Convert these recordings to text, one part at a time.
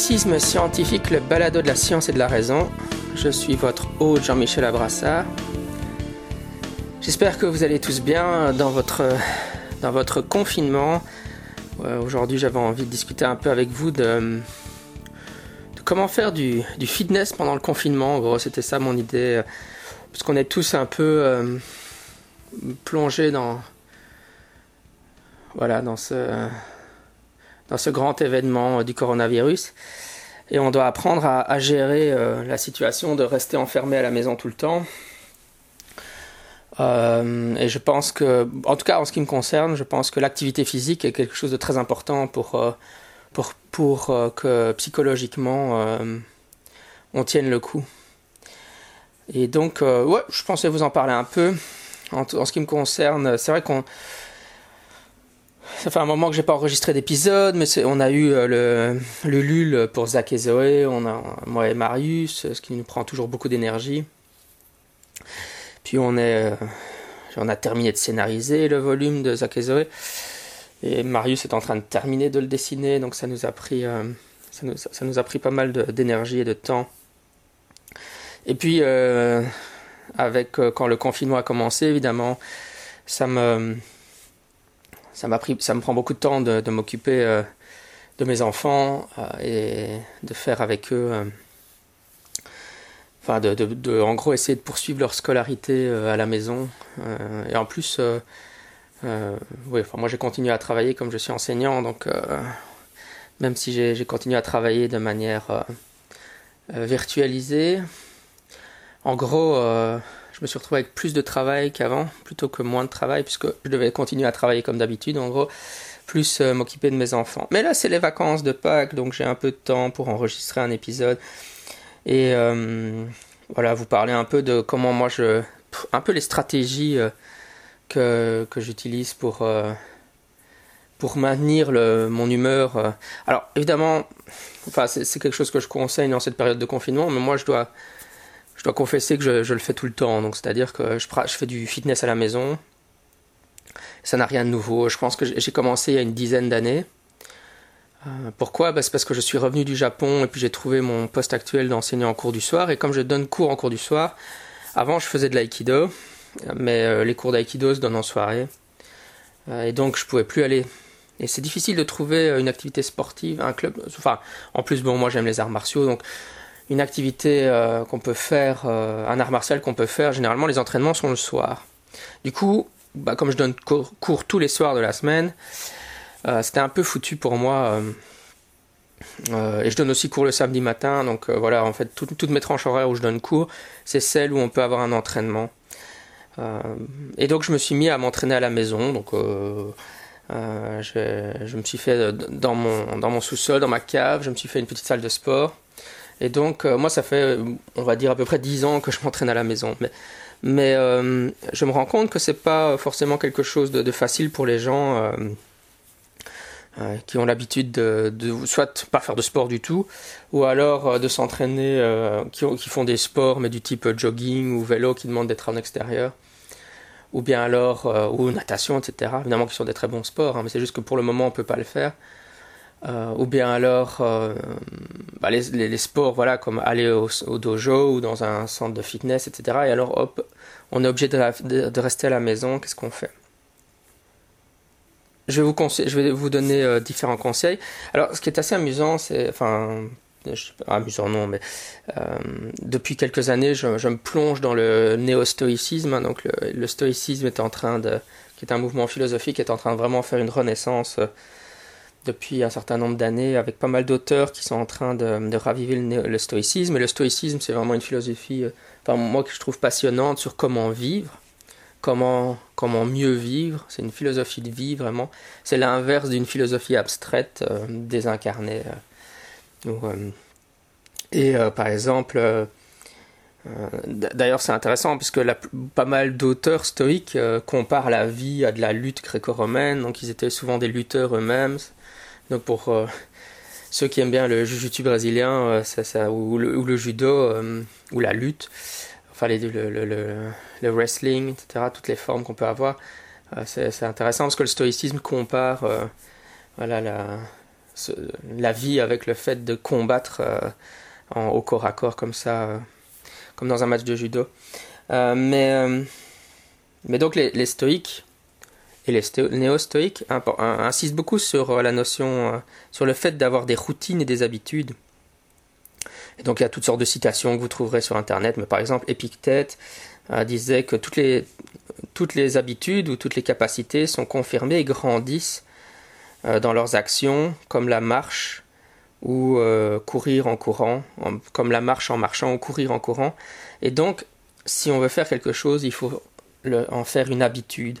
Scientifique, le balado de la science et de la raison. Je suis votre hôte Jean-Michel Abrassard. J'espère que vous allez tous bien dans votre, dans votre confinement. Aujourd'hui, j'avais envie de discuter un peu avec vous de, comment faire du, fitness pendant le confinement. En gros, c'était ça mon idée. Parce qu'on est tous un peu euh, plongés dans, voilà, dans ce dans ce grand événement du coronavirus. Et on doit apprendre à, gérer euh, la situation de rester enfermé à la maison tout le temps. Euh, et je pense que, en tout cas en ce qui me concerne, je pense que l'activité physique est quelque chose de très important pour, euh, pour, pour que psychologiquement on tienne le coup. Et donc, ouais, je pensais vous en parler un peu. En ce qui me concerne, c'est vrai qu'on ça fait un moment que j'ai pas enregistré d'épisode, mais on a eu euh, le, LUL pour Zach et Zoé, on a moi et Marius, ce qui nous prend toujours beaucoup d'énergie. Puis on est, euh, on a terminé de scénariser le volume de Zach et Zoé, et Marius est en train de terminer de le dessiner, donc ça nous a pris, euh, ça, nous, a pris pas mal d'énergie et de temps. Et puis avec quand le confinement a commencé, évidemment, ça me ça m'a pris, ça me prend beaucoup de temps de, m'occuper euh, de mes enfants euh, et de faire avec eux, euh, enfin de, en gros essayer de poursuivre leur scolarité à la maison. et en plus, oui, moi j'ai continué à travailler comme je suis enseignant, donc même si j'ai continué à travailler de manière virtualisée, en gros je me suis retrouvé avec plus de travail qu'avant, plutôt que moins de travail, puisque je devais continuer à travailler comme d'habitude, en gros, plus euh, m'occuper de mes enfants. Mais là, c'est les vacances de Pâques, donc j'ai un peu de temps pour enregistrer un épisode. Et euh, voilà, vous parler un peu de comment moi je. un peu les stratégies euh, que, que j'utilise pour. pour maintenir mon humeur. Alors évidemment, enfin c'est quelque chose que je conseille dans cette période de confinement, mais moi je dois je dois confesser que je, le fais tout le temps. Donc, c'est-à-dire que je, fais du fitness à la maison. Ça n'a rien de nouveau. Je pense que j'ai commencé il y a une dizaine d'années. Euh, pourquoi? Bah, C'est parce que je suis revenu du Japon et puis j'ai trouvé mon poste actuel d'enseignant en cours du soir. Et comme je donne cours en cours du soir, avant je faisais de l'aïkido, mais euh, les cours d'aïkido se donnent en soirée. Euh, et donc je pouvais plus aller. Et c'est difficile de trouver une activité sportive, un club. Enfin, en plus, bon, moi j'aime les arts martiaux, donc une activité euh, qu'on peut faire, euh, un art martial qu'on peut faire, généralement les entraînements sont le soir. Du coup, bah, comme je donne cours, tous les soirs de la semaine, euh, c'était un peu foutu pour moi. et je donne aussi cours le samedi matin, donc voilà, en fait, toutes mes tranches horaires où je donne cours, c'est celles où on peut avoir un entraînement. et donc je me suis mis à m'entraîner à la maison, donc je, me suis fait dans mon sous-sol, dans ma cave, je me suis fait une petite salle de sport. Et donc, euh, moi, ça fait, on va dire, à peu près 10 ans que je m'entraîne à la maison. Mais, mais euh, je me rends compte que c'est pas forcément quelque chose de, facile pour les gens euh, qui ont l'habitude de, de, soit pas faire de sport du tout, ou alors de s'entraîner, qui, qui, font des sports, mais du type jogging ou vélo qui demandent d'être en extérieur ou bien alors ou natation, etc. Évidemment, qui sont des très bons sports, hein, mais c'est juste que pour le moment, on peut pas le faire. Euh, ou bien alors euh, bah les, sports voilà comme aller au, dojo ou dans un centre de fitness etc et alors hop on est obligé de, rester à la maison. Qu'est-ce qu'on fait? Je vais vous donner euh, différents conseils. Alors ce qui est assez amusant c'est enfin amusant non mais depuis quelques années je, me plonge dans le néo-stoïcisme hein, donc le, le, stoïcisme est en train de qui est un mouvement philosophique est en train de vraiment faire une renaissance depuis un certain nombre d'années avec pas mal d'auteurs qui sont en train de, raviver le, stoïcisme. Et le stoïcisme, c'est vraiment une philosophie, euh, enfin, moi que je trouve passionnante sur comment vivre, comment, comment mieux vivre. C'est une philosophie de vie vraiment. C'est l'inverse d'une philosophie abstraite, euh, désincarnée. Euh, et par exemple, D'ailleurs, c'est intéressant puisque la, pas mal d'auteurs stoïques comparent la vie à de la lutte gréco-romaine, donc ils étaient souvent des lutteurs eux-mêmes. Donc pour euh, ceux qui aiment bien le jiu-jitsu brésilien euh, ça, ou, le, judo euh, ou la lutte, enfin les, le, le, wrestling, etc., toutes les formes qu'on peut avoir, c'est intéressant parce que le stoïcisme compare voilà, la, vie avec le fait de combattre au corps à corps comme ça, comme dans un match de judo. mais, mais donc les, stoïques et les néo-stoïques insistent beaucoup sur la notion, sur le fait d'avoir des routines et des habitudes. Et donc il y a toutes sortes de citations que vous trouverez sur Internet, mais par exemple Épictète disait que toutes les, habitudes ou toutes les capacités sont confirmées et grandissent euh, dans leurs actions, comme la marche ou euh, courir en courant, comme la marche en marchant ou courir en courant. Et donc, si on veut faire quelque chose, il faut en faire une habitude.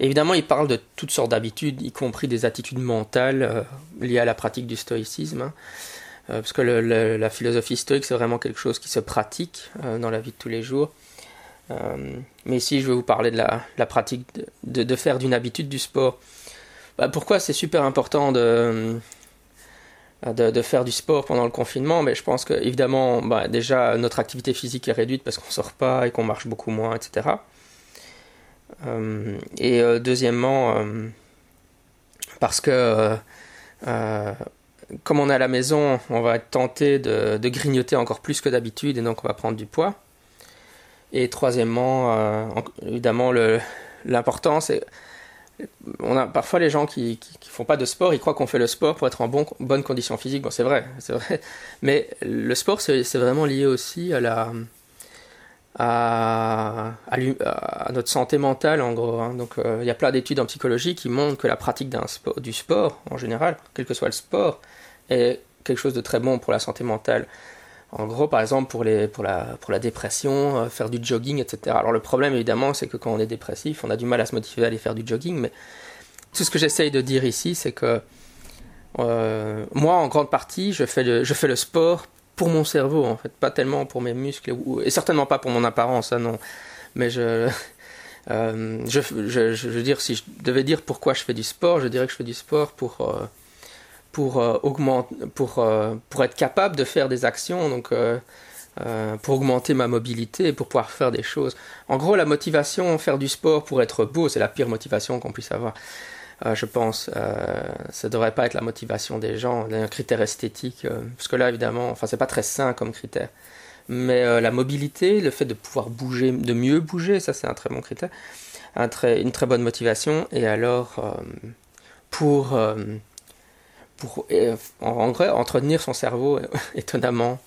Évidemment, il parle de toutes sortes d'habitudes, y compris des attitudes mentales euh, liées à la pratique du stoïcisme. Hein. parce que la philosophie stoïque, c'est vraiment quelque chose qui se pratique dans la vie de tous les jours. Euh, mais ici, je vais vous parler de la, pratique de, faire d'une habitude du sport. Bah, pourquoi c'est super important de, de, faire du sport pendant le confinement? Mais je pense que, évidemment, bah, déjà, notre activité physique est réduite parce qu'on ne sort pas et qu'on marche beaucoup moins, etc. Euh, et euh, deuxièmement, parce que comme on est à la maison, on va tenté de, de grignoter encore plus que d'habitude et donc on va prendre du poids. Et troisièmement, euh, évidemment, l'important, c'est. On a parfois les gens qui, qui, font pas de sport, ils croient qu'on fait le sport pour être en bon, bonne condition physique. Bon, c'est vrai, c'est vrai. Mais le sport, c'est vraiment lié aussi à la. À, notre santé mentale en gros. Hein. Donc euh, il y a plein d'études en psychologie qui montrent que la pratique du sport en général, quel que soit le sport, est quelque chose de très bon pour la santé mentale. En gros, par exemple, pour, la, dépression, euh, faire du jogging, etc. Alors le problème, évidemment, c'est que quand on est dépressif, on a du mal à se motiver à aller faire du jogging, mais tout ce que j'essaye de dire ici, c'est que euh, moi, en grande partie, je fais le sport pour mon cerveau, en fait, pas tellement pour mes muscles, et certainement pas pour mon apparence, non. Mais je, euh, je, je, veux dire, si je devais dire pourquoi je fais du sport, je dirais que je fais du sport pour pour euh, augmenter, pour, euh, pour être capable de faire des actions, donc euh, pour augmenter ma mobilité pour pouvoir faire des choses. En gros, la motivation, faire du sport pour être beau, c'est la pire motivation qu'on puisse avoir. Je pense, ça devrait pas être la motivation des gens, un critère esthétique, parce que là, évidemment, enfin, c'est pas très sain comme critère. Mais la mobilité, le fait de pouvoir bouger, de mieux bouger, ça, c'est un très bon critère, une très bonne motivation. Et alors, pour pour euh, en, vrai, entretenir son cerveau étonnamment.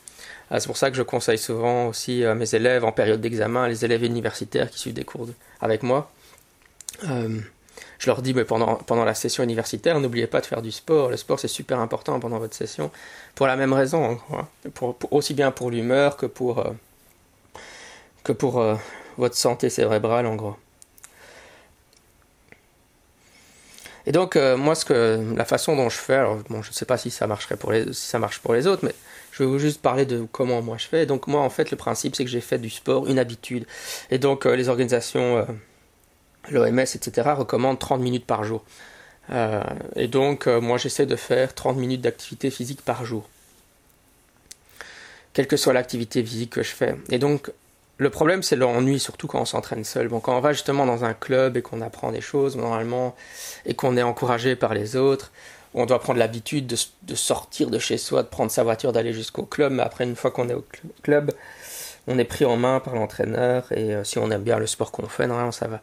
C'est pour ça que je conseille souvent aussi à mes élèves en période d'examen, les élèves universitaires qui suivent des cours avec moi. Euh, je leur dis, mais pendant, pendant la session universitaire, n'oubliez pas de faire du sport. Le sport, c'est super important pendant votre session, pour la même raison, hein. pour, aussi bien pour l'humeur que pour, euh, que pour votre santé cérébrale, en gros. Et donc, euh, moi, ce que, la façon dont je fais, alors bon, je ne sais pas si ça, marcherait pour les, si ça marche pour les autres, mais je vais vous juste parler de comment moi je fais. Donc, moi, en fait, le principe, c'est que j'ai fait du sport une habitude. Et donc, euh, les organisations, euh, l'OMS, etc., recommandent 30 minutes par jour. et donc, moi, j'essaie de faire 30 minutes d'activité physique par jour. Quelle que soit l'activité physique que je fais. Et donc, le problème, c'est l'ennui, surtout quand on s'entraîne seul. Bon, quand on va justement dans un club et qu'on apprend des choses, normalement, et qu'on est encouragé par les autres, on doit prendre l'habitude de, sortir de chez soi, de prendre sa voiture, d'aller jusqu'au club. Mais après, une fois qu'on est au club, on est pris en main par l'entraîneur. Et euh, si on aime bien le sport qu'on fait, normalement, ça va.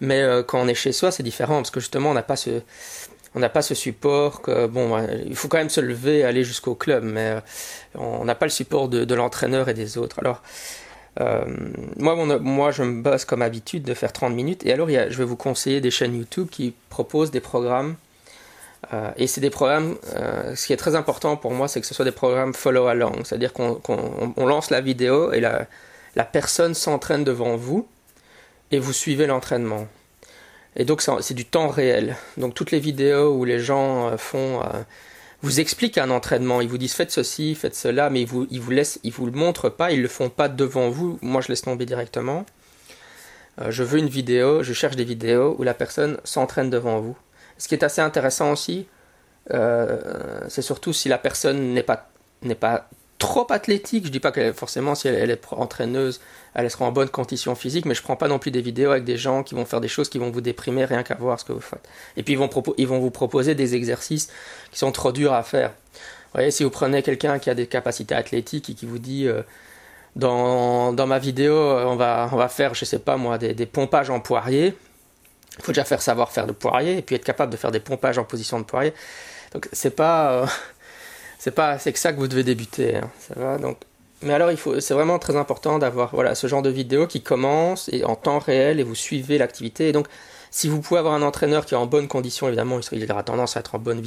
Mais euh, quand on est chez soi, c'est différent parce que justement, on n'a pas ce, on n'a pas ce support bon, il faut quand même se lever, et aller jusqu'au club, mais euh, on n'a pas le support de, l'entraîneur et des autres. Alors euh, moi, moi, je me base comme habitude de faire 30 minutes. Et alors, je vais vous conseiller des chaînes YouTube qui proposent des programmes. Et c'est des programmes, ce qui est très important pour moi, c'est que ce soit des programmes follow along. C'est-à-dire qu'on lance la vidéo et la personne s'entraîne devant vous et vous suivez l'entraînement. Et donc, c'est du temps réel. Donc, toutes les vidéos où les gens font vous expliquent un entraînement. Ils vous disent faites ceci, faites cela, mais ils vous, ils vous laissent, ils vous le montrent pas, ils le font pas devant vous. Moi, je laisse tomber directement. Euh, je veux une vidéo, je cherche des vidéos où la personne s'entraîne devant vous. Ce qui est assez intéressant aussi, euh, c'est surtout si la personne n'est pas, n'est pas trop athlétique. Je dis pas qu'elle forcément si elle, est entraîneuse, elle sera en bonne condition physique, mais je prends pas non plus des vidéos avec des gens qui vont faire des choses qui vont vous déprimer rien qu'à voir ce que vous faites. Et puis ils vont, ils vont vous proposer des exercices qui sont trop durs à faire. Vous voyez, si vous prenez quelqu'un qui a des capacités athlétiques et qui vous dit euh, dans, dans, ma vidéo, on va, on va faire, je sais pas moi, des, des pompages en poirier. Il faut déjà faire savoir faire de poirier et puis être capable de faire des pompages en position de poirier. Donc c'est pas, euh, c'est pas, c'est que ça que vous devez débuter. Hein, ça va donc. Mais alors il faut, c'est vraiment très important d'avoir voilà ce genre de vidéo qui commence et en temps réel et vous suivez l'activité. Donc si vous pouvez avoir un entraîneur qui est en bonne condition, évidemment il aura tendance à être en bonne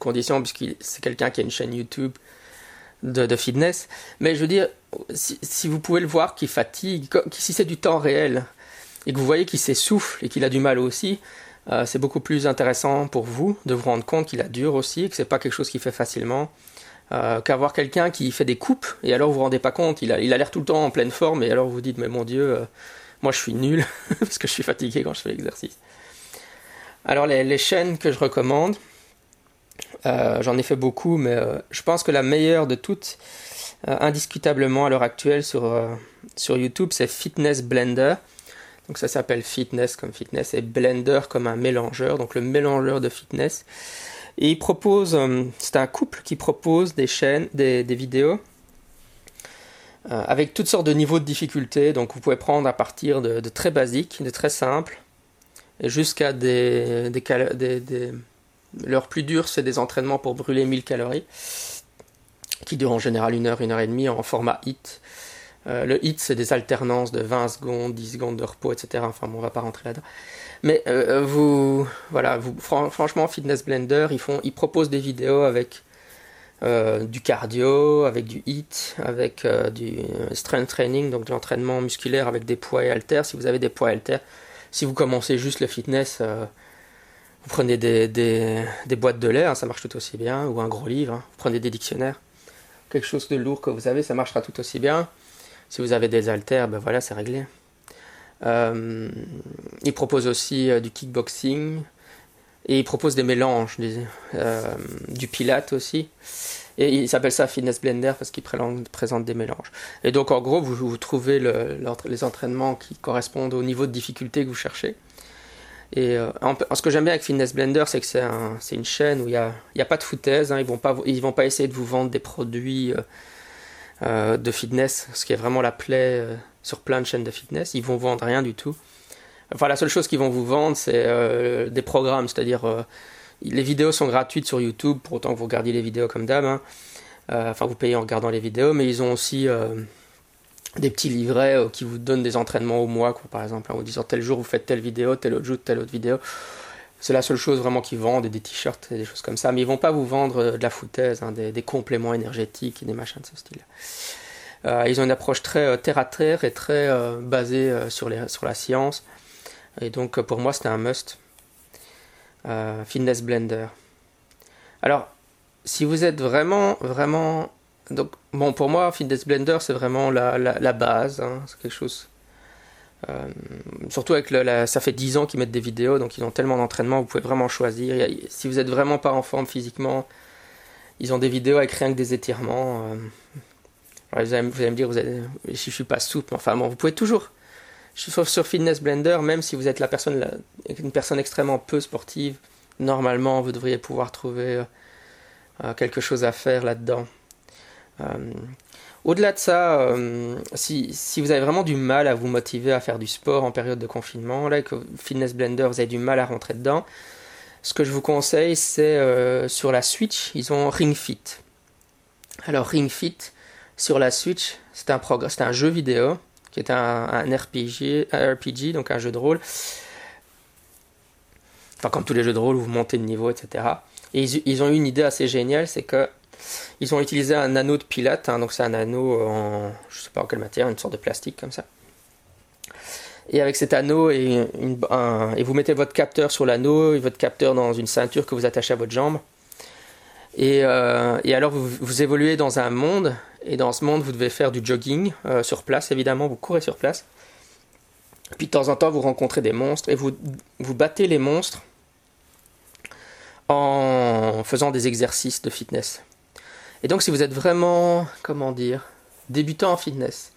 condition puisqu'il c'est quelqu'un qui a une chaîne YouTube de, fitness. Mais je veux dire, si, si vous pouvez le voir qui fatigue, si c'est du temps réel et que vous voyez qu'il s'essouffle et qu'il a du mal aussi, euh, c'est beaucoup plus intéressant pour vous de vous rendre compte qu'il a dur aussi, que c'est pas quelque chose qui fait facilement, euh, qu'avoir quelqu'un qui fait des coupes et alors vous vous rendez pas compte, il a l'air tout le temps en pleine forme et alors vous dites mais mon Dieu, euh, moi je suis nul parce que je suis fatigué quand je fais l'exercice. Alors les, chaînes que je recommande, j'en ai fait beaucoup, mais je pense que la meilleure de toutes, indiscutablement à l'heure actuelle sur YouTube, c'est Fitness Blender. Donc ça s'appelle fitness comme fitness et blender comme un mélangeur, donc le mélangeur de fitness. Et il propose, euh, c'est un couple qui propose des chaînes, des, vidéos euh, avec toutes sortes de niveaux de difficulté. Donc vous pouvez prendre à partir de, très basiques, de très simples, jusqu'à des, des, L'heure plus dure, c'est des entraînements pour brûler 1000 calories, qui durent en général une heure, une heure et demie en format HIT. Euh, le hit, c'est des alternances de 20 secondes, 10 secondes de repos, etc. Enfin, bon, on va pas rentrer là-dedans. Mais euh, vous, voilà, vous, franchement, Fitness Blender, ils, font, ils proposent des vidéos avec euh, du cardio, avec du hit, avec du strength training, donc de l'entraînement musculaire avec des poids et haltères. Si vous avez des poids et haltères, si vous commencez juste le fitness, vous prenez des, boîtes de lait, hein, ça marche tout aussi bien, ou un gros livre, hein. vous prenez des dictionnaires. Quelque chose de lourd que vous avez, ça marchera tout aussi bien. Si vous avez des haltères, ben voilà, c'est réglé. Euh, il propose aussi euh, du kickboxing et il propose des mélanges, euh, du pilate aussi. Et il s'appelle ça Fitness Blender parce qu'il présente des mélanges. Et donc en gros, vous, trouvez les entraînements qui correspondent au niveau de difficulté que vous cherchez. Et ce que j'aime bien avec Fitness Blender, c'est que c'est une chaîne où il n'y a, pas de foutaise. Hein. ils ne vont pas essayer de vous vendre des produits euh, de fitness, ce qui est vraiment la plaie euh, sur plein de chaînes de fitness. Ils vont vendre rien du tout. Enfin, la seule chose qu'ils vont vous vendre, c'est euh, des programmes, c'est-à-dire les vidéos sont gratuites sur YouTube, pour autant que vous regardiez les vidéos comme d'hab. Hein. enfin, vous payez en regardant les vidéos, mais ils ont aussi des petits livrets qui vous donnent des entraînements au mois, par exemple, en vous disant tel jour vous faites telle vidéo, tel autre jour telle autre vidéo. C'est la seule chose vraiment qu'ils vendent, des t-shirts et des choses comme ça. Mais ils vont pas vous vendre euh, de la foutaise, hein, des, compléments énergétiques et des machins de ce style. Euh, ils ont une approche très euh, terre à terre et très basée sur, la science. Et donc pour moi c'était un must. Fitness Blender. Alors, si vous êtes vraiment, vraiment... Donc, bon, pour moi, Fitness Blender, c'est vraiment la, la, base. Hein. c'est quelque chose euh, surtout avec le, ça fait 10 ans qu'ils mettent des vidéos, donc ils ont tellement d'entraînement, vous pouvez vraiment choisir. si vous êtes vraiment pas en forme physiquement, ils ont des vidéos avec rien que des étirements. Euh. vous, allez, me dire, vous allez, je suis pas souple, enfin bon, vous pouvez toujours. Sauf sur Fitness Blender, même si vous êtes la personne, une personne extrêmement peu sportive, normalement vous devriez pouvoir trouver euh, quelque chose à faire là-dedans. Au-delà de ça, euh, si, si, vous avez vraiment du mal à vous motiver à faire du sport en période de confinement, là, que Fitness Blender, vous avez du mal à rentrer dedans, ce que je vous conseille, c'est euh, sur la Switch, ils ont Ring Fit. Alors Ring Fit, sur la Switch, c'est un, un jeu vidéo qui est un, RPG, donc un jeu de rôle. Enfin, comme tous les jeux de rôle, vous montez de niveau, etc. Et ils, ils ont eu une idée assez géniale, c'est que ils ont utilisé un anneau de pilate, hein, donc c'est un anneau en, je sais pas en quelle matière, une sorte de plastique comme ça. Et avec cet anneau, et, et vous mettez votre capteur sur l'anneau, et votre capteur dans une ceinture que vous attachez à votre jambe. Et, euh, alors vous, vous, évoluez dans un monde, et dans ce monde vous devez faire du jogging euh, sur place, évidemment, vous courez sur place. Puis de temps en temps vous rencontrez des monstres, et vous, vous battez les monstres en faisant des exercices de fitness. Et donc si vous êtes vraiment, comment dire, débutant en fitness,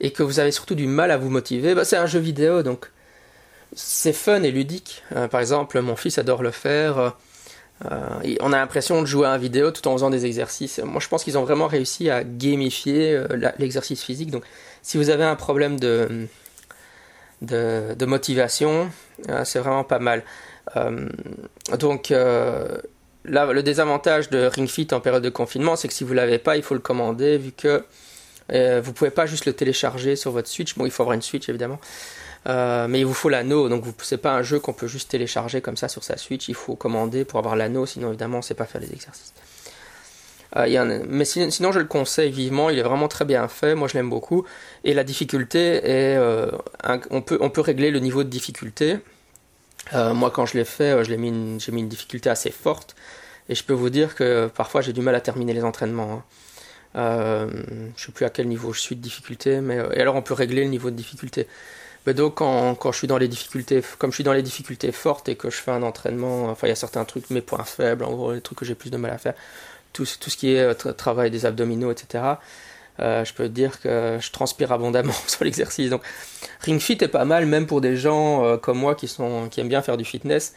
et que vous avez surtout du mal à vous motiver, bah, c'est un jeu vidéo, donc c'est fun et ludique. Euh, par exemple, mon fils adore le faire. Euh, on a l'impression de jouer à un vidéo tout en faisant des exercices. Moi, je pense qu'ils ont vraiment réussi à gamifier euh, l'exercice physique. Donc, si vous avez un problème de, de, motivation, c'est vraiment pas mal. donc, le désavantage de Ring Fit en période de confinement, c'est que si vous l'avez pas, il faut le commander, vu que euh, vous pouvez pas juste le télécharger sur votre Switch. Bon, il faut avoir une Switch évidemment. Euh, mais il vous faut l'anneau, donc c'est pas un jeu qu'on peut juste télécharger comme ça sur sa Switch. Il faut commander pour avoir l'anneau, sinon évidemment on sait pas faire les exercices. Euh, mais sinon, je le conseille vivement. Il est vraiment très bien fait. Moi, je l'aime beaucoup. Et la difficulté est, peut on peut régler le niveau de difficulté. Moi, quand je l'ai fait, j'ai mis une difficulté assez forte. Et je peux vous dire que parfois j'ai du mal à terminer les entraînements. Hein. Euh, je sais plus à quel niveau je suis de difficulté, mais euh, et alors on peut régler le niveau de difficulté. Mais donc quand, quand, je suis dans les difficultés, comme je suis dans les difficultés fortes et que je fais un entraînement, enfin il y a certains trucs, mes points faibles, en gros les trucs que j'ai plus de mal à faire, tout, tout ce qui est euh, travail des abdominaux, etc. Euh, je peux dire que je transpire abondamment sur l'exercice. Donc Ring Fit est pas mal, même pour des gens euh, comme moi qui, sont, qui aiment bien faire du fitness.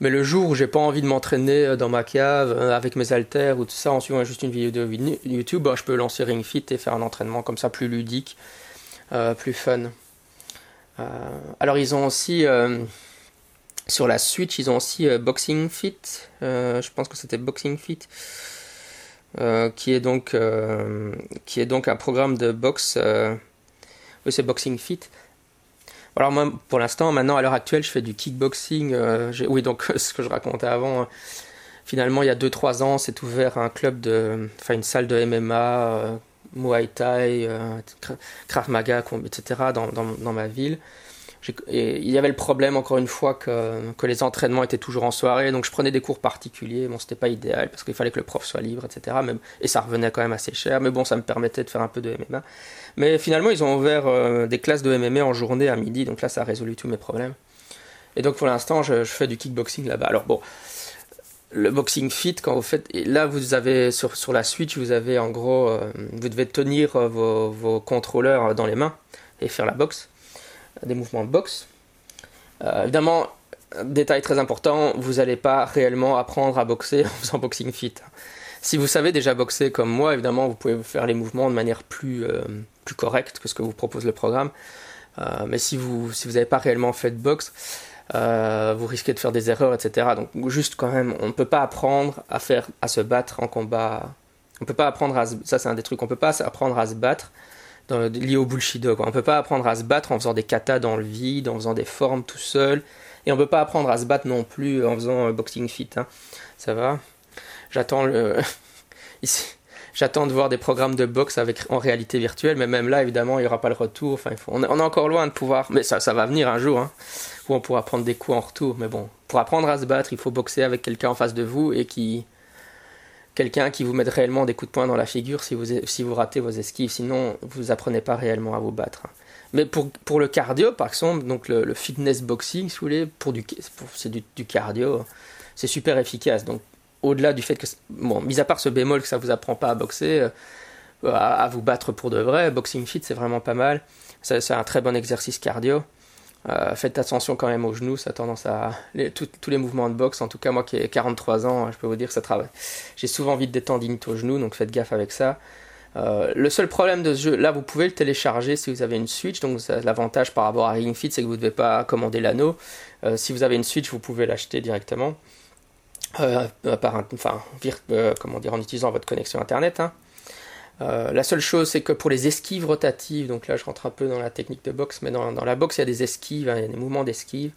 Mais le jour où j'ai pas envie de m'entraîner euh, dans ma cave avec mes haltères ou tout ça en suivant juste une vidéo de YouTube, bah, je peux lancer Ring Fit et faire un entraînement comme ça plus ludique, plus fun. alors ils ont aussi sur la Switch, ils ont aussi Boxing Fit. je pense que c'était Boxing Fit. Qui est donc qui est donc un programme de boxe oui c'est Boxing Fit alors moi, pour l'instant, maintenant, à l'heure actuelle, je fais du kickboxing. Euh, oui, donc ce que je racontais avant, euh, finalement, il y a 2-3 ans, c'est ouvert un club de, enfin une salle de MMA, euh, Muay Thai, Krav Maga, etc. dans, dans, dans ma ville. Il y avait le problème, encore une fois, que, les entraînements étaient toujours en soirée, donc je prenais des cours particuliers. Bon, c'était pas idéal parce qu'il fallait que le prof soit libre, etc. Même, et ça revenait quand même assez cher, mais bon, ça me permettait de faire un peu de MMA. Mais finalement, ils ont ouvert euh, des classes de MMA en journée à midi, donc là, ça a résolu tous mes problèmes. Et donc pour l'instant, je, fais du kickboxing là-bas. Alors bon, le boxing fit, quand vous faites, là vous avez sur, la Switch, vous avez en gros, euh, vous devez tenir euh, vos contrôleurs dans les mains et faire la boxe des mouvements de boxe. Euh, évidemment, détail très important, vous n'allez pas réellement apprendre à boxer en faisant boxing fit. Si vous savez déjà boxer comme moi, évidemment, vous pouvez faire les mouvements de manière plus, euh, plus correcte que ce que vous propose le programme. Euh, mais si vous si vous n'avez pas réellement fait de boxe, vous risquez de faire des erreurs, etc. Donc juste quand même, on ne peut pas apprendre à faire à se battre en combat. On peut pas apprendre à ça c'est un des trucs. On peut pas apprendre à se battre lié au bullshido. Quoi. On peut pas apprendre à se battre en faisant des katas dans le vide, en faisant des formes tout seul. Et on peut pas apprendre à se battre non plus en faisant boxing fit. Hein. Ça va? J'attends le... J'attends de voir des programmes de boxe avec, en réalité virtuelle, mais même là, évidemment, il n'y aura pas le retour. Enfin, on, est, encore loin de pouvoir, mais ça, ça va venir un jour, hein, où on pourra prendre des coups en retour. Mais bon, pour apprendre à se battre, il faut boxer avec quelqu'un en face de vous et qui, quelqu'un qui vous mette réellement des coups de poing dans la figure si vous, si vous ratez vos esquives. Sinon, vous apprenez pas réellement à vous battre. Mais pour, pour le cardio, par exemple, donc le, fitness boxing, si vous voulez, pour du, c'est du, cardio, c'est super efficace. Donc, au-delà du fait que, bon, mis à part ce bémol que ça vous apprend pas à boxer, euh, à, vous battre pour de vrai, boxing fit, c'est vraiment pas mal. C'est un très bon exercice cardio. Euh, faites attention quand même aux genoux, ça a tendance à. tous les mouvements de boxe, en tout cas moi qui ai 43 ans, je peux vous dire que ça travaille. J'ai souvent envie de tendinites aux genoux, donc faites gaffe avec ça. Euh, le seul problème de ce jeu, là vous pouvez le télécharger si vous avez une Switch, donc l'avantage par rapport à Ring Fit c'est que vous ne devez pas commander l'anneau. Euh, si vous avez une Switch, vous pouvez l'acheter directement. enfin, comment dire, en utilisant votre connexion internet. Hein. Euh, la seule chose, c'est que pour les esquives rotatives, donc là je rentre un peu dans la technique de boxe, mais dans, la boxe il y a des esquives, hein, il y a des mouvements d'esquive.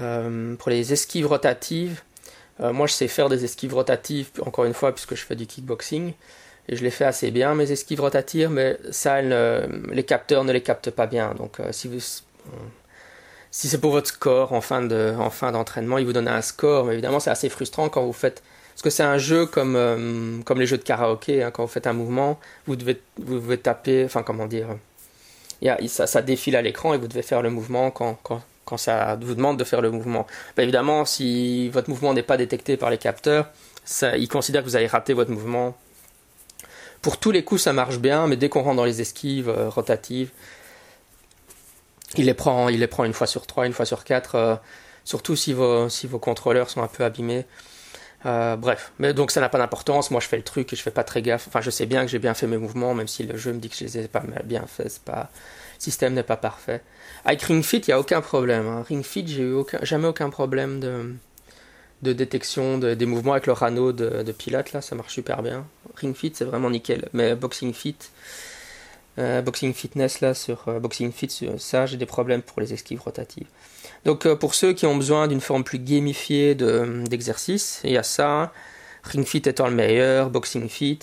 Euh, pour les esquives rotatives, euh, moi je sais faire des esquives rotatives, encore une fois, puisque je fais du kickboxing, et je les fais assez bien, mes esquives rotatives, mais ça, les capteurs ne les captent pas bien. Donc si, si c'est pour votre score en fin d'entraînement, ils vous donnent un score, mais évidemment c'est assez frustrant quand vous faites parce que c'est un jeu comme, euh, les jeux de karaoké. Hein, quand vous faites un mouvement, vous devez, taper, enfin comment dire, a, ça, défile à l'écran et vous devez faire le mouvement quand, ça vous demande de faire le mouvement. Ben, évidemment, si votre mouvement n'est pas détecté par les capteurs, ça, ils considèrent que vous avez raté votre mouvement pour tous les coups, ça marche bien, mais dès qu'on rentre dans les esquives rotatives, il les prend, il les prend une fois sur trois, une fois sur quatre, surtout si vos contrôleurs sont un peu abîmés. Euh, bref, mais donc ça n'a pas d'importance. Moi, je fais le truc et je fais pas très gaffe. Enfin, je sais bien que j'ai bien fait mes mouvements, même si le jeu me dit que je les ai pas bien faits. Pas... Le système n'est pas parfait. Avec Ring Fit, il n'y a aucun problème. Hein. Ring Fit, j'ai eu aucun... jamais aucun problème de, détection des mouvements avec le rano de, de. Là, ça marche super bien. Ring Fit, c'est vraiment nickel. Mais Boxing Fit, euh, Boxing Fitness, là, sur euh, Boxing Fit, ça, j'ai des problèmes pour les esquives rotatives. Donc euh, pour ceux qui ont besoin d'une forme plus gamifiée d'exercice, il y a ça, Ring Fit étant le meilleur, Boxing Fit.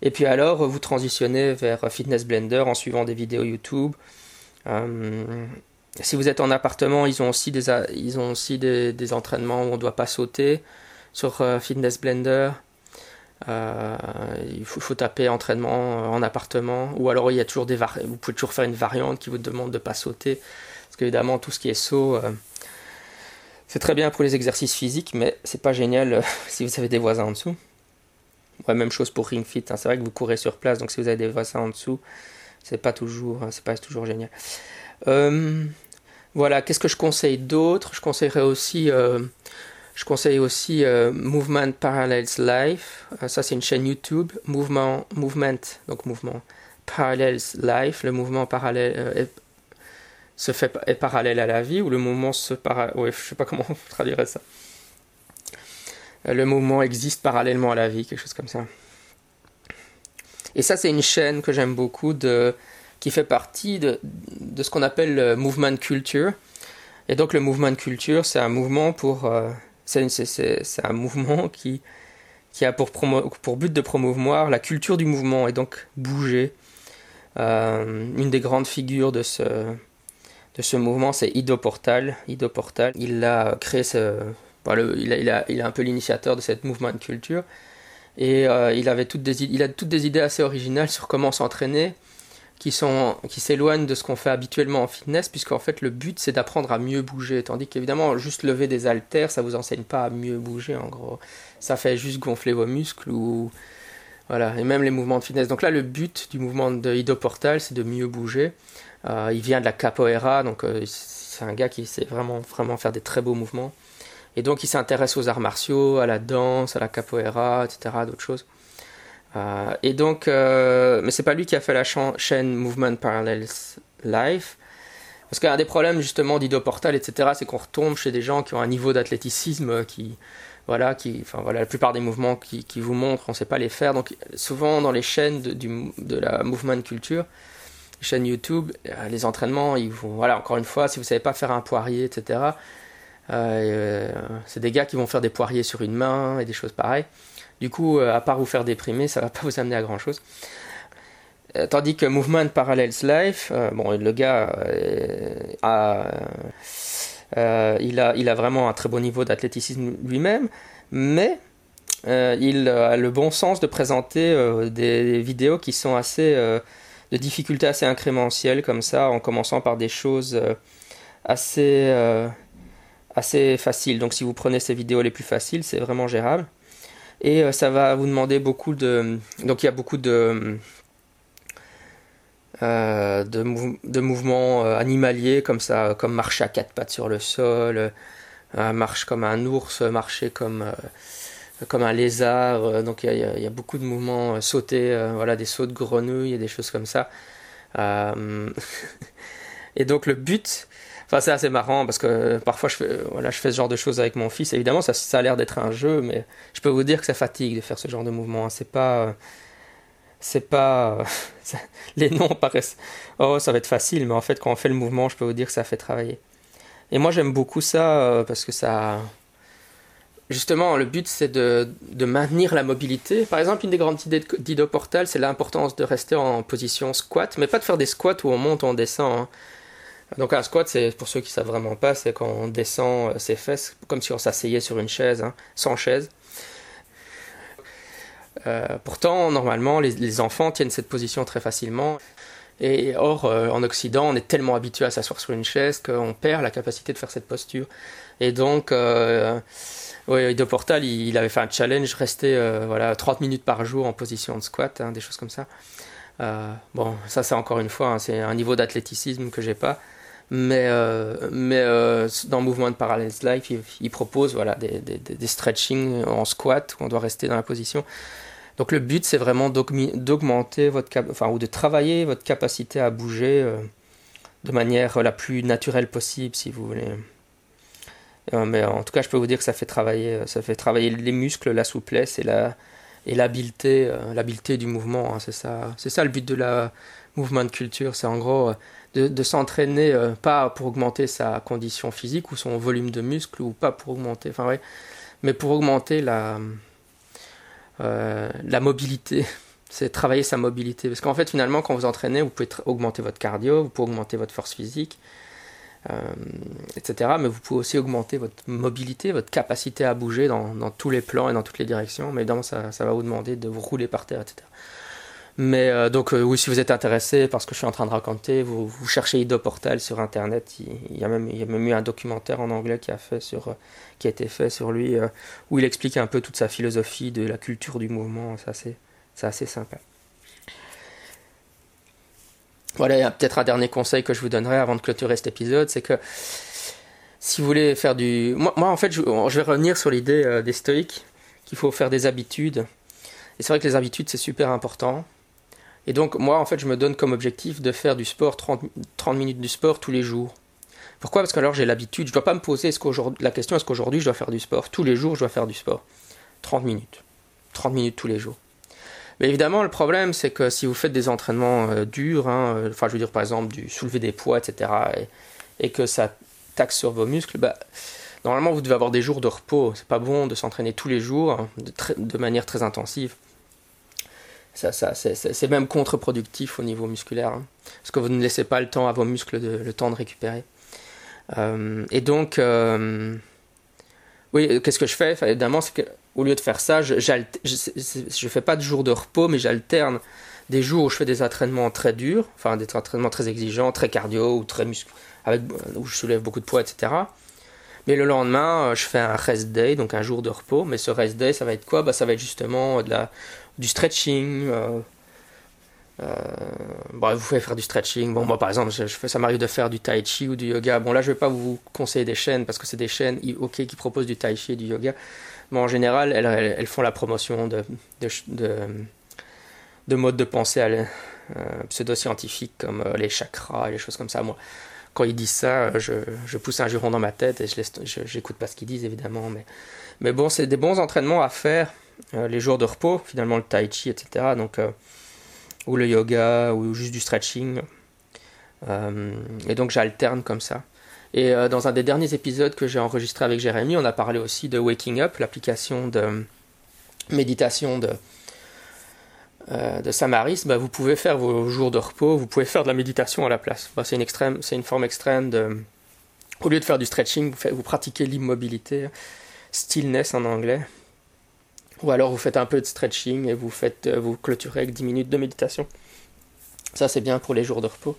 Et puis alors, vous transitionnez vers Fitness Blender en suivant des vidéos YouTube. Euh, si vous êtes en appartement, ils ont aussi des, ils ont aussi des, entraînements où on ne doit pas sauter sur euh, Fitness Blender. il faut, taper entraînement en appartement. Ou alors il y a toujours des vous pouvez toujours faire une variante qui vous demande de ne pas sauter évidemment, tout ce qui est saut, euh, c'est très bien pour les exercices physiques, mais c'est pas génial euh, si vous avez des voisins en dessous. Même chose pour Ring Fit. Hein. C'est vrai que vous courez sur place, donc si vous avez des voisins en dessous, c'est pas c'est pas toujours génial. Euh, voilà, qu'est-ce que je conseille d'autre? Je conseillerais aussi, conseille aussi Movement Parallels Life. ça, c'est une chaîne YouTube. Mouvement, Movement, donc Parallels Life, le mouvement parallèle se fait est parallèle à la vie ou le mouvement se para... ouais, je sais pas comment on ça. Euh, le mouvement existe parallèlement à la vie, quelque chose comme ça. Et ça, c'est une chaîne que j'aime beaucoup, de, qui fait partie de, de ce qu'on appelle le movement culture. Et donc, le mouvement culture, c'est un mouvement pour. Euh, c'est, un mouvement qui, qui a pour, pour but de promouvoir la culture du mouvement et donc bouger. Euh, une des grandes figures de ce, de ce mouvement, c'est Ido Portal. Ido Portal, il a créé ce, il, a, il, a, il, a, un peu l'initiateur de cette mouvement de culture. Et euh, il, avait toutes des, il a toutes des idées assez originales sur comment s'entraîner, qui, sont, qui s'éloignent de ce qu'on fait habituellement en fitness, puisqu'en fait le but c'est d'apprendre à mieux bouger. Tandis qu'évidemment, juste lever des haltères, ça vous enseigne pas à mieux bouger en gros. Ça fait juste gonfler vos muscles ou. Voilà, et même les mouvements de fitness. Donc là, le but du mouvement de Ido Portal, c'est de mieux bouger. Euh, il vient de la capoeira, donc euh, c'est un gars qui sait vraiment, vraiment faire des très beaux mouvements. Et donc il s'intéresse aux arts martiaux, à la danse, à la capoeira, etc., d'autres choses. Euh, et donc, mais c'est pas lui qui a fait la chaîne Movement Parallels Life. Parce qu'un des problèmes justement d'Ido Portal, etc., c'est qu'on retombe chez des gens qui ont un niveau d'athléticisme qui, voilà, qui, enfin voilà, la plupart des mouvements qui, vous montrent, on ne sait pas les faire. Donc souvent dans les chaînes de, la movement culture, chaîne YouTube, euh, les entraînements, ils vont, voilà, encore une fois, si vous savez pas faire un poirier, etc., euh, euh, c'est des gars qui vont faire des poiriers sur une main et des choses pareilles. Du coup, à part vous faire déprimer, ça va pas vous amener à grand chose. tandis que Movement Parallels Life, bon, le gars a, il, a, il a vraiment un très bon niveau d'athléticisme lui-même, mais il a le bon sens de présenter des vidéos qui sont assez de difficultés assez incrémentielles comme ça, en commençant par des choses euh, assez, euh, assez faciles. Donc si vous prenez ces vidéos les plus faciles, c'est vraiment gérable. Et euh, ça va vous demander beaucoup de... Donc il y a beaucoup de... de, de, mouvements animaliers comme ça, comme marcher à quatre pattes sur le sol, marche comme un ours, marcher comme comme un lézard. Euh, donc il y, a beaucoup de mouvements euh, sautés, euh, voilà, des sauts de grenouilles et des choses comme ça. et donc le but, enfin c'est assez marrant parce que parfois je fais, voilà, je fais ce genre de choses avec mon fils. Évidemment, ça, a l'air d'être un jeu, mais je peux vous dire que ça fatigue de faire ce genre de mouvement. Hein. C'est pas c'est pas les noms paraissent oh ça va être facile mais en fait quand on fait le mouvement je peux vous dire que ça fait travailler et moi j'aime beaucoup ça parce que ça Justement, le but, c'est de, maintenir la mobilité. Par exemple, une des grandes idées d'Ido Portal, c'est l'importance de rester en position squat, mais pas de faire des squats où on monte, on descend. Hein. Donc un squat, c'est pour ceux qui savent vraiment pas, c'est quand on descend euh, ses fesses comme si on s'asseyait sur une chaise, hein, sans chaise. Euh, pourtant, normalement, les, enfants tiennent cette position très facilement. Et or, euh, en Occident, on est tellement habitué à s'asseoir sur une chaise qu'on perd la capacité de faire cette posture. Et donc, Oui, Ido Portal, il, avait fait un challenge, rester voilà, 30 minutes par jour en position de squat, hein, des choses comme ça. bon, ça c'est encore une fois, hein, c'est un niveau d'athléticisme que j'ai pas. Mais, mais dans Mouvement de Parallels Life, il, propose voilà, des, des, des, stretching en squat où on doit rester dans la position. Donc le but, c'est vraiment d'augmenter votre enfin, ou de travailler votre capacité à bouger euh, de manière la plus naturelle possible, si vous voulez. Euh, mais en tout cas, je peux vous dire que ça fait travailler, euh, ça fait travailler les muscles, la souplesse et la et l'habileté, l'habileté du mouvement. Hein, c'est ça, c'est ça le but de la mouvement de culture. C'est en gros de, s'entraîner pas pour augmenter sa condition physique ou son volume de muscle ou pas pour augmenter, enfin ouais, mais pour augmenter la euh, mobilité, c'est travailler sa mobilité. Parce qu'en fait, finalement, quand vous entraînez, vous pouvez augmenter votre cardio, vous pouvez augmenter votre force physique, euh, etc. Mais vous pouvez aussi augmenter votre mobilité, votre capacité à bouger dans, tous les plans et dans toutes les directions. Mais évidemment, ça, va vous demander de vous rouler par terre, etc. Mais euh, donc, oui, si vous êtes intéressé parce que je suis en train de raconter, vous, cherchez Ido Portal sur internet. Il, y a même, il y a même eu un documentaire en anglais qui a fait sur qui a été fait sur lui, euh, où il explique un peu toute sa philosophie de la culture du mouvement. C'est assez, assez sympa. Voilà, peut-être un dernier conseil que je vous donnerai avant de clôturer cet épisode, c'est que si vous voulez faire du... Moi, en fait, je, vais revenir sur l'idée euh, des stoïques, qu'il faut faire des habitudes. Et c'est vrai que les habitudes, c'est super important. Et donc, moi, en fait, je me donne comme objectif de faire du sport, 30, 30 minutes du sport tous les jours. Pourquoi? Parce que alors j'ai l'habitude, je ne dois pas me poser la question est-ce qu'aujourd'hui je dois faire du sport? Tous les jours je dois faire du sport. 30 minutes. 30 minutes tous les jours. Mais évidemment, le problème, c'est que si vous faites des entraînements euh, durs, hein, euh, enfin, je veux dire par exemple du soulever des poids, etc., et, que ça taxe sur vos muscles, bah, normalement, vous devez avoir des jours de repos. C'est pas bon de s'entraîner tous les jours hein, de, manière très intensive. Ça, c'est même contre-productif au niveau musculaire, hein, parce que vous ne laissez pas le temps à vos muscles de, le temps de récupérer. Euh, et donc, oui, qu'est-ce que je fais? Évidemment, c'est qu'au lieu de faire ça, je ne fais pas de jours de repos, mais j'alterne des jours où je fais des entraînements très durs, enfin des entraînements très exigeants, très cardio ou très muscles, avec, où je soulève beaucoup de poids, etc. Mais le lendemain, euh, je fais un rest day, donc un jour de repos. Mais ce rest day, ça va être quoi? Bah, Ça va être justement de la, du stretching, euh, bon, vous pouvez faire du stretching. Bon, moi, par exemple, je, ça m'arrive de faire du tai chi ou du yoga. Bon, là, je vais pas vous conseiller des chaînes parce que c'est des chaînes qui proposent du tai chi et du yoga. Mais en général, elles, font la promotion de, de, de, modes de pensée euh, pseudo-scientifiques comme euh, les chakras et les choses comme ça. Moi, quand ils disent ça, je, je pousse un juron dans ma tête et je j'écoute pas ce qu'ils disent évidemment. Mais, bon, c'est des bons entraînements à faire les jours de repos, finalement le tai chi, etc. Donc ou le yoga, ou juste du stretching. Euh, et donc j'alterne comme ça. Et euh, dans un des derniers épisodes que j'ai enregistré avec Jérémy, on a parlé aussi de Waking Up, l'application de méditation de, euh, de Samaris. Bah, vous pouvez faire vos jours de repos, vous pouvez faire de la méditation à la place. Bah, c'est une, extrême, c'est une forme extrême de... Au lieu de faire du stretching, vous, vous pratiquez l'immobilité, stillness en anglais. Ou alors vous faites un peu de stretching et vous faites euh, vous clôturez avec 10 minutes de méditation. Ça c'est bien pour les jours de repos.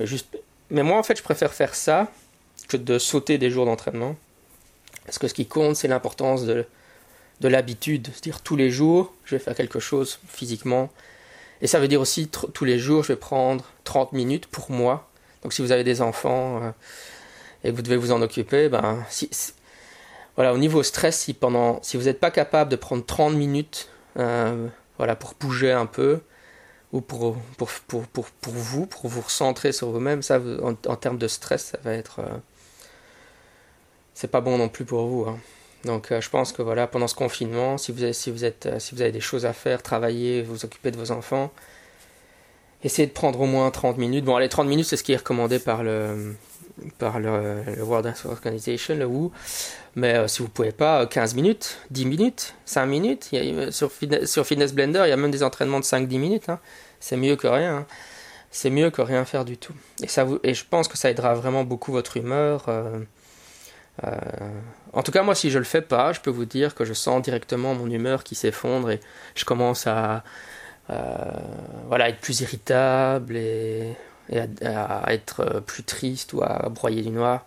Mais, juste... Mais moi en fait je préfère faire ça que de sauter des jours d'entraînement. Parce que ce qui compte c'est l'importance de, de l'habitude. C'est-à-dire tous les jours je vais faire quelque chose physiquement. Et ça veut dire aussi tous les jours je vais prendre 30 minutes pour moi. Donc si vous avez des enfants euh, et que vous devez vous en occuper, ben, si, voilà, au niveau stress, si, pendant, si vous n'êtes pas capable de prendre 30 minutes euh, voilà, pour bouger un peu, ou pour, pour, pour, pour, pour vous, pour vous recentrer sur vous-même, ça, en, termes de stress, ça va être. Euh, c'est pas bon non plus pour vous. Hein. Donc, euh, je pense que voilà, pendant ce confinement, si vous, avez, si, vous êtes, si vous avez des choses à faire, travailler, vous occuper de vos enfants, essayez de prendre au moins 30 minutes. Bon, les 30 minutes, c'est ce qui est recommandé par le, par le, World Health Organization, le WHO. Mais euh, si vous pouvez pas, 15 minutes, 10 minutes, 5 minutes. sur, sur, Fitness Blender, il y a même des entraînements de 5-10 minutes. Hein. C'est mieux que rien. Hein. C'est mieux que rien faire du tout. Et, ça et je pense que ça aidera vraiment beaucoup votre humeur. Euh, euh, en tout cas, moi, si je le fais pas, je peux vous dire que je sens directement mon humeur qui s'effondre et je commence à, voilà, être plus irritable et et à, être euh, plus triste ou à broyer du noir.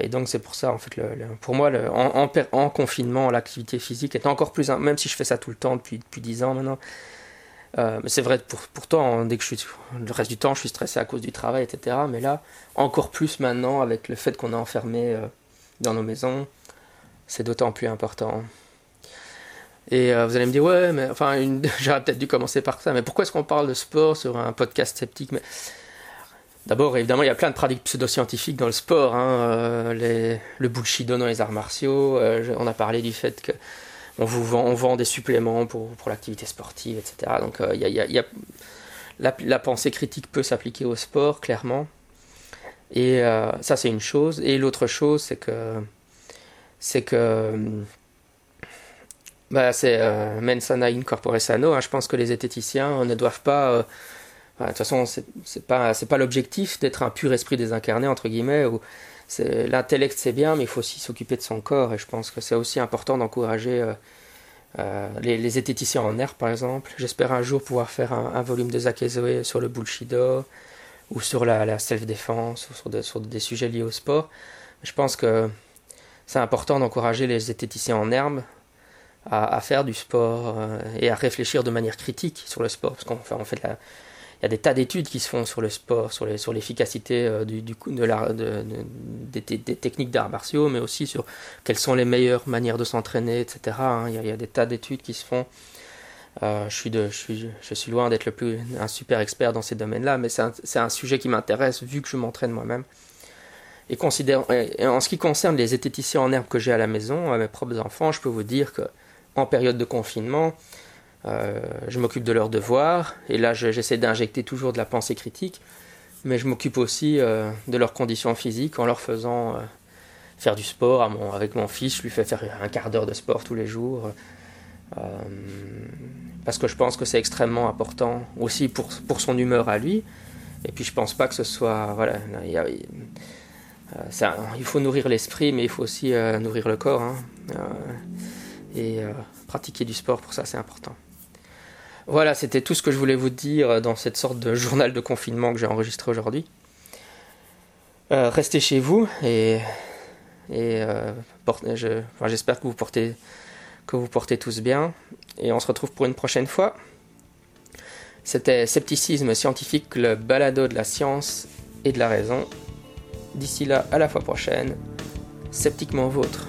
et donc c'est pour ça, en fait, pour moi, en, en, confinement, l'activité physique est encore plus... Même si je fais ça tout le temps depuis, depuis 10 ans maintenant, mais c'est vrai, pour, pourtant, dès que je suis, le reste du temps, je suis stressé à cause du travail, etc. Mais là, encore plus maintenant, avec le fait qu'on est enfermé dans nos maisons, c'est d'autant plus important. Et euh, vous allez me dire, ouais, mais enfin, j'aurais peut-être dû commencer par ça, mais pourquoi est-ce qu'on parle de sport sur un podcast sceptique? D'abord, évidemment, il y a plein de pratiques pseudo-scientifiques dans le sport. Hein, euh, le bullshido dans les arts martiaux. Euh, on a parlé du fait que on vous vend, des suppléments pour, pour l'activité sportive, etc. Donc, il y a, la, pensée critique peut s'appliquer au sport, clairement. Et ça, c'est une chose. Et l'autre chose, c'est que c'est que bah, c'est euh, mensana in. Hein. Je pense que les zététiciens ne doivent pas. Euh, de toute façon, c'est pas pas l'objectif d'être un pur esprit désincarné entre guillemets. Ou l'intellect c'est bien, mais il faut aussi s'occuper de son corps. Et je pense que c'est aussi important d'encourager euh, les, les, zététiciens en air, par exemple. J'espère un jour pouvoir faire un, volume de Zakezoe sur le bullshido ou sur la, la self-défense ou sur, des sujets liés au sport. Je pense que c'est important d'encourager les zététiciens en herbe à, faire du sport euh, et à réfléchir de manière critique sur le sport. Parce qu'en fait, en fait il y a des tas d'études qui se font sur le sport, sur, l'efficacité du, des, techniques d'arts martiaux, mais aussi sur quelles sont les meilleures manières de s'entraîner, etc. Hein. Il, y a, des tas d'études qui se font. Euh, je, suis loin d'être un super expert dans ces domaines-là, mais c'est un, sujet qui m'intéresse vu que je m'entraîne moi-même. Et, en ce qui concerne les zététiciens en herbe que j'ai à la maison, à mes propres enfants, je peux vous dire que en période de confinement, euh, je m'occupe de leurs devoirs, et là j'essaie d'injecter toujours de la pensée critique, mais je m'occupe aussi euh, de leurs conditions physiques en leur faisant euh, faire du sport avec mon fils, je lui fais faire un quart d'heure de sport tous les jours, parce que je pense que c'est extrêmement important aussi pour, son humeur à lui, et puis je pense pas que ce soit... Voilà, il, faut nourrir l'esprit, mais il faut aussi nourrir le corps. Hein. Et pratiquer du sport, pour ça, c'est important. Voilà, c'était tout ce que je voulais vous dire dans cette sorte de journal de confinement que j'ai enregistré aujourd'hui. Euh, restez chez vous et, et euh, j'espère que vous portez que vous portez tous bien et on se retrouve pour une prochaine fois. C'était Scepticisme scientifique, le balado de la science et de la raison. D'ici là, à la fois prochaine, sceptiquement vôtre.